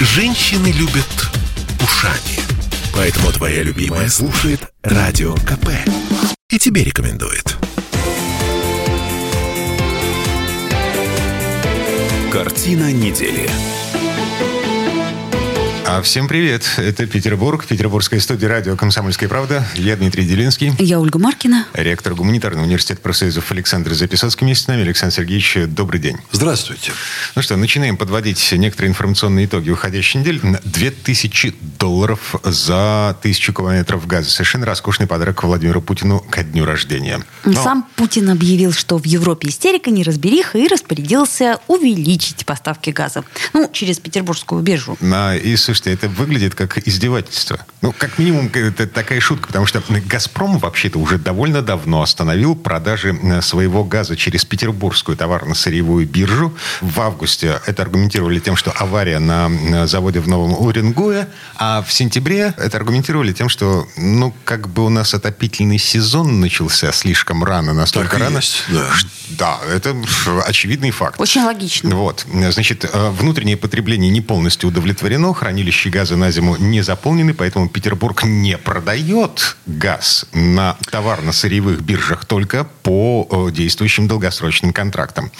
Женщины любят ушами. Поэтому твоя любимая слушает Радио КП. И тебе рекомендует. Картина недели. А всем привет. Это Петербург, Петербургская студия радио «Комсомольская правда». Я Дмитрий Делинский. Я Ольга Маркина. Ректор гуманитарного университета профсоюзов Александр Записоцкий вместе с нами. Александр Сергеевич, добрый день. Здравствуйте. Ну что, начинаем подводить некоторые информационные итоги уходящей недели. 2000 долларов за тысячу километров газа. Совершенно роскошный подарок Владимиру Путину ко дню рождения. Но... Сам Путин объявил, что в Европе истерика, неразбериха и распорядился увеличить поставки газа. Ну, через петербургскую биржу. На, и, слушайте, это выглядит как издевательство. Ну, как минимум, это такая шутка, потому что «Газпром» вообще-то уже довольно давно остановил продажи э, своего газа через петербургскую товарно-сырьевую биржу. В августе это аргументировали тем, что авария на заводе в Новом Уренгое, а в сентябре это аргументировали тем, что, ну, как бы у нас отопительный сезон начался слишком рано, настолько так рано. Есть, да. да, это очевидный факт. Очень логично. Вот. Значит, э, внутреннее потребление не полностью удовлетворено, хранилище газа на зиму не заполнены, поэтому Петербург не продает газ на товарно-сырьевых биржах только по э, действующим долгосрочным контрактам.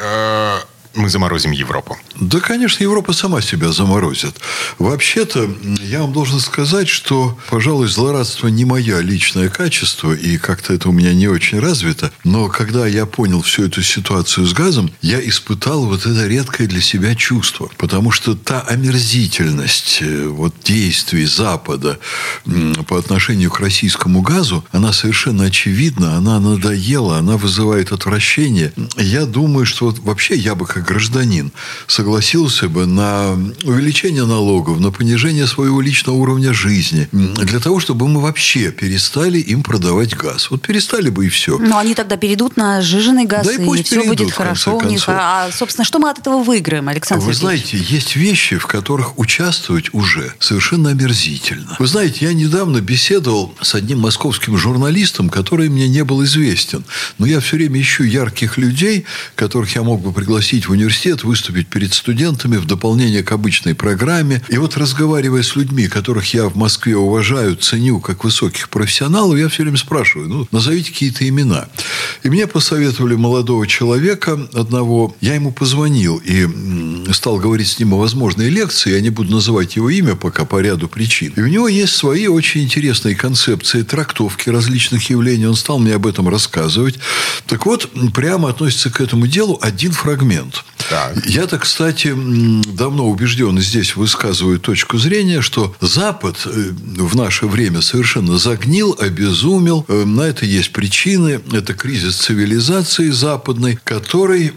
Э, мы заморозим Европу? Да, конечно, Европа сама себя заморозит. Вообще-то, я вам должен сказать, что, пожалуй, злорадство не мое личное качество, и как-то это у меня не очень развито. Но когда я понял всю эту ситуацию с газом, я испытал вот это редкое для себя чувство. Потому что та омерзительность э, вот, действий Запада по отношению к российскому газу, она совершенно очевидна, она надоела, она вызывает отвращение. Я думаю, что вот вообще я бы как как гражданин согласился бы на увеличение налогов, на понижение своего личного уровня жизни, для того, чтобы мы вообще перестали им продавать газ. Вот перестали бы и все. Но они тогда перейдут на сжиженный газ, да и, пусть и все перейдут, будет хорошо у них. А, собственно, что мы от этого выиграем, Александр Вы знаете, есть вещи, в которых участвовать уже совершенно омерзительно. Вы знаете, я недавно беседовал с одним московским журналистом, который мне не был известен. Но я все время ищу ярких людей, которых я мог бы пригласить в университет, выступить перед студентами в дополнение к обычной программе. И вот разговаривая с людьми, которых я в Москве уважаю, ценю как высоких профессионалов, я все время спрашиваю, ну, назовите какие-то имена. И мне посоветовали молодого человека одного. Я ему позвонил и стал говорить с ним о возможной лекции. Я не буду называть его имя пока по ряду причин. И у него есть свои очень интересные концепции, трактовки различных явлений. Он стал мне об этом рассказывать. Так вот, прямо относится к этому делу один фрагмент. Так. Я-то, кстати, давно убежден, и здесь высказываю точку зрения, что Запад э, в наше время совершенно загнил, обезумел. Э, на это есть причины. Это кризис цивилизации западной, который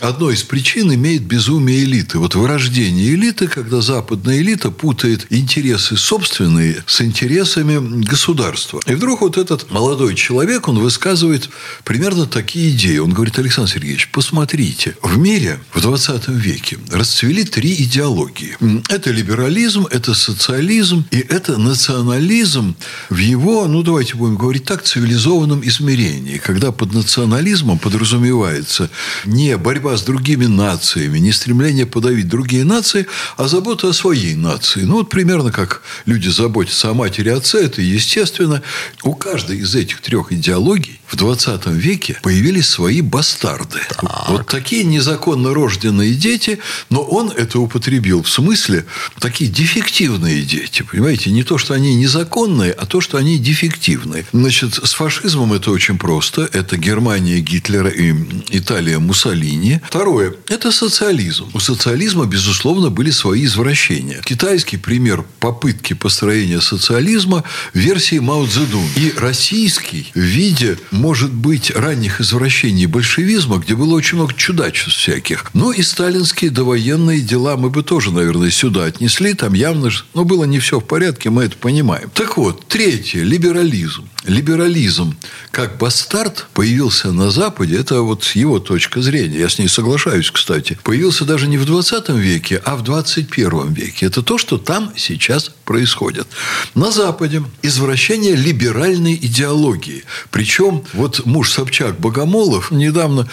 одной из причин имеет безумие элиты. Вот вырождение элиты, когда западная элита путает интересы собственные с интересами государства. И вдруг вот этот молодой человек, он высказывает примерно такие идеи. Он говорит, Александр Сергеевич, посмотрите, в мире мире в 20 веке расцвели три идеологии. Это либерализм, это социализм и это национализм в его, ну давайте будем говорить так, цивилизованном измерении, когда под национализмом подразумевается не борьба с другими нациями, не стремление подавить другие нации, а забота о своей нации. Ну вот примерно как люди заботятся о матери и отце, это естественно. У каждой из этих трех идеологий в 20 веке появились свои бастарды. Так. Вот такие незаконно рожденные дети, но он это употребил в смысле такие дефективные дети. Понимаете, не то, что они незаконные, а то, что они дефективные. Значит, с фашизмом это очень просто. Это Германия Гитлера и Италия Муссолини. Второе – это социализм. У социализма, безусловно, были свои извращения. Китайский пример попытки построения социализма – версии Мао Цзэдун. И российский в виде может быть, ранних извращений большевизма, где было очень много чудачеств всяких. Ну, и сталинские довоенные дела мы бы тоже, наверное, сюда отнесли. Там явно, но было не все в порядке, мы это понимаем. Так вот, третье – либерализм. Либерализм как бастард появился на Западе, это вот его точка зрения. Я с ней соглашаюсь, кстати. Появился даже не в 20 веке, а в 21 веке. Это то, что там сейчас происходят. На Западе извращение либеральной идеологии. Причем вот муж Собчак Богомолов недавно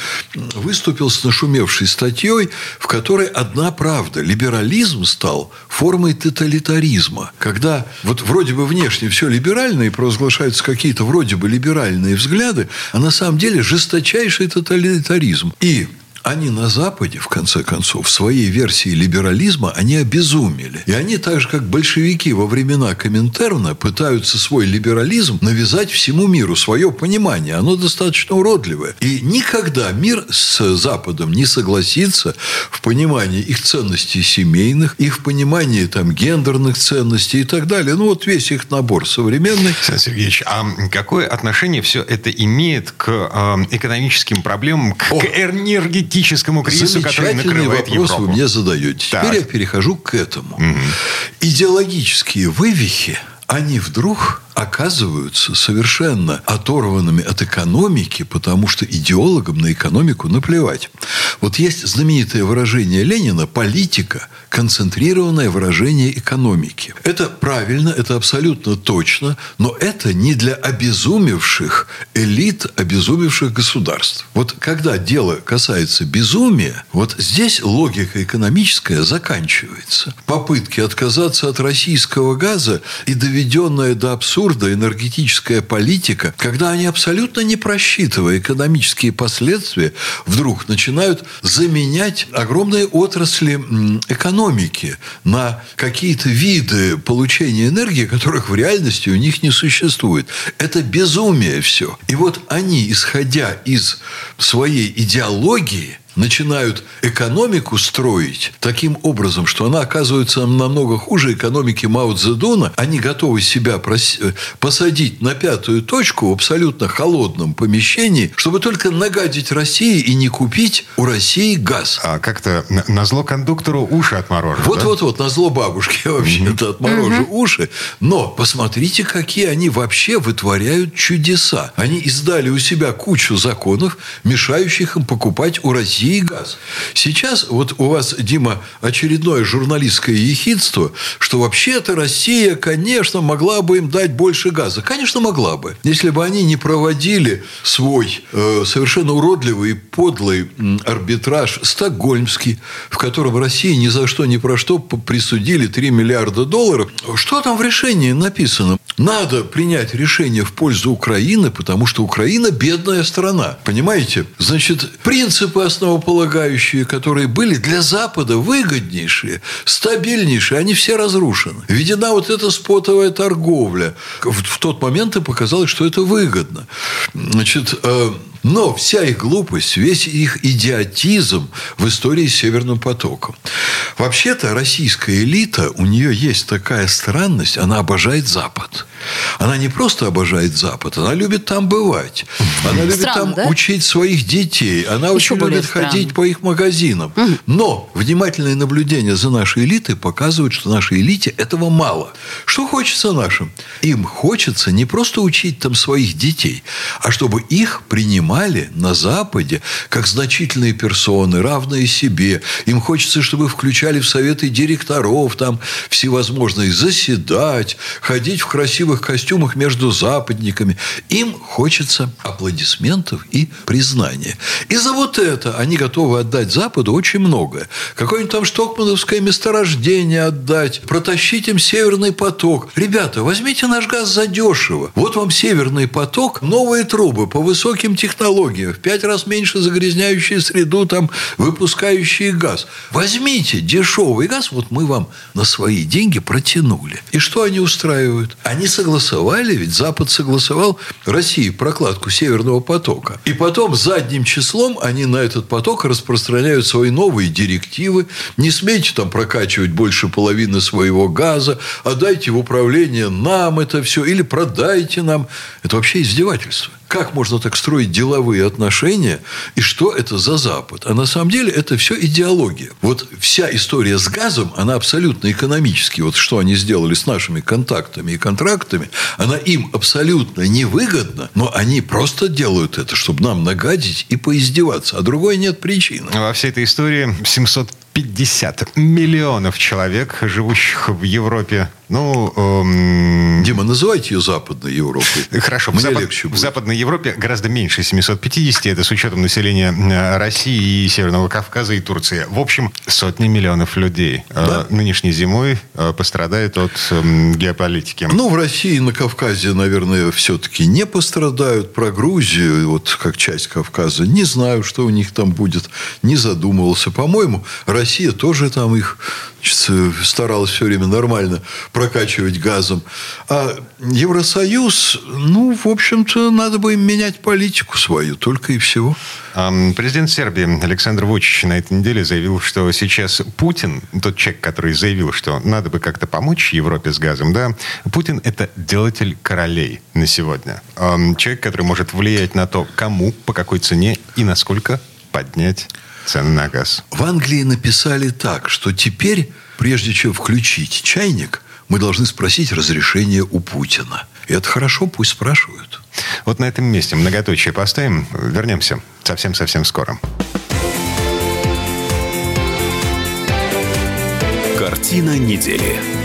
выступил с нашумевшей статьей, в которой одна правда. Либерализм стал формой тоталитаризма. Когда вот вроде бы внешне все либерально и провозглашаются какие-то вроде бы либеральные взгляды, а на самом деле жесточайший тоталитаризм. И они на Западе, в конце концов, в своей версии либерализма, они обезумели. И они, так же, как большевики во времена Коминтерна, пытаются свой либерализм навязать всему миру, свое понимание. Оно достаточно уродливое. И никогда мир с Западом не согласится в понимании их ценностей семейных, их понимании там, гендерных ценностей и так далее. Ну, вот весь их набор современный. Александр Сергеевич, а какое отношение все это имеет к э, экономическим проблемам, к, к энергетическим энергетическому кризису, который накрывает вопрос Европу. вы мне задаете. Так. Теперь я перехожу к этому. Идеологические вывихи, они вдруг оказываются совершенно оторванными от экономики, потому что идеологам на экономику наплевать. Вот есть знаменитое выражение Ленина «политика – концентрированное выражение экономики». Это правильно, это абсолютно точно, но это не для обезумевших элит, обезумевших государств. Вот когда дело касается безумия, вот здесь логика экономическая заканчивается. Попытки отказаться от российского газа и доведенная до абсурда энергетическая политика, когда они абсолютно не просчитывая экономические последствия, вдруг начинают заменять огромные отрасли экономики на какие-то виды получения энергии, которых в реальности у них не существует. Это безумие все. И вот они, исходя из своей идеологии, начинают экономику строить таким образом, что она оказывается намного хуже экономики Мао Цзэдуна. Они готовы себя прос- э, посадить на пятую точку в абсолютно холодном помещении, чтобы только нагадить России и не купить у России газ. А как-то на, зло кондуктору уши отморожу. да? Вот-вот-вот, на зло бабушки я вообще-то отморожу уши. Но посмотрите, какие они вообще вытворяют чудеса. Они издали у себя кучу законов, мешающих им покупать у России газ. Сейчас вот у вас, Дима, очередное журналистское ехидство, что вообще-то Россия, конечно, могла бы им дать больше газа. Конечно, могла бы. Если бы они не проводили свой э, совершенно уродливый и подлый арбитраж стокгольмский, в котором России ни за что, ни про что присудили 3 миллиарда долларов. Что там в решении написано? Надо принять решение в пользу Украины, потому что Украина бедная страна. Понимаете? Значит, принципы основополагающие, которые были для Запада выгоднейшие, стабильнейшие, они все разрушены. Введена вот эта спотовая торговля. В, в тот момент и показалось, что это выгодно. Значит, э, но вся их глупость, весь их идиотизм в истории с Северным потоком. Вообще-то российская элита, у нее есть такая странность, она обожает Запад. Она не просто обожает Запад, она любит там бывать. Она любит Странно, там да? учить своих детей. Она Еще очень любит странно. Ходить по их магазинам. Но внимательные наблюдения за нашей элитой показывают, что нашей элите этого мало. Что хочется нашим? Им хочется не просто учить там своих детей, а чтобы их принимали на Западе как значительные персоны, равные себе. Им хочется, чтобы включали в советы директоров там всевозможные, заседать, ходить в красивых костюмах между западниками. Им хочется аплодисментов и признания. И за вот это они готовы отдать Западу очень многое. Какое-нибудь там штокмановское месторождение отдать, протащить им Северный поток. Ребята, возьмите наш газ задешево. Вот вам Северный поток, новые трубы по высоким технологиям, в пять раз меньше загрязняющие среду, там, выпускающие газ. Возьмите дешевый газ, вот мы вам на свои деньги протянули. И что они устраивают? Они согласовали, ведь Запад согласовал России прокладку Северного потока. И потом задним числом они на этот поток распространяют свои новые директивы. Не смейте там прокачивать больше половины своего газа, отдайте в управление нам это все, или продайте нам. Это вообще издевательство. Как можно так строить деловые отношения? И что это за Запад? А на самом деле это все идеология. Вот вся история с газом, она абсолютно экономически. Вот что они сделали с нашими контактами и контрактами, она им абсолютно невыгодна, но они просто делают это, чтобы нам нагадить и поиздеваться. А другой нет причины. Во всей этой истории 700 50 миллионов человек, живущих в Европе. Ну, эм... Дима, называйте ее Западной Европой. Хорошо. Мне в, Запад... легче будет. в Западной Европе гораздо меньше 750. Это с учетом населения э, России и Северного Кавказа и Турции. В общем, сотни миллионов людей э, да? нынешней зимой э, пострадают от эм, геополитики. Ну, в России и на Кавказе, наверное, все-таки не пострадают. Про Грузию, вот как часть Кавказа, не знаю, что у них там будет. Не задумывался. По-моему, Россия тоже там их старалась все время нормально прокачивать газом. А Евросоюз, ну, в общем-то, надо бы им менять политику свою, только и всего. Президент Сербии Александр Вучич на этой неделе заявил, что сейчас Путин, тот человек, который заявил, что надо бы как-то помочь Европе с газом, да, Путин – это делатель королей на сегодня. Человек, который может влиять на то, кому, по какой цене и насколько поднять цены на газ. В Англии написали так, что теперь, прежде чем включить чайник, мы должны спросить разрешение у Путина. И это хорошо, пусть спрашивают. Вот на этом месте многоточие поставим. Вернемся совсем-совсем скоро. Картина недели.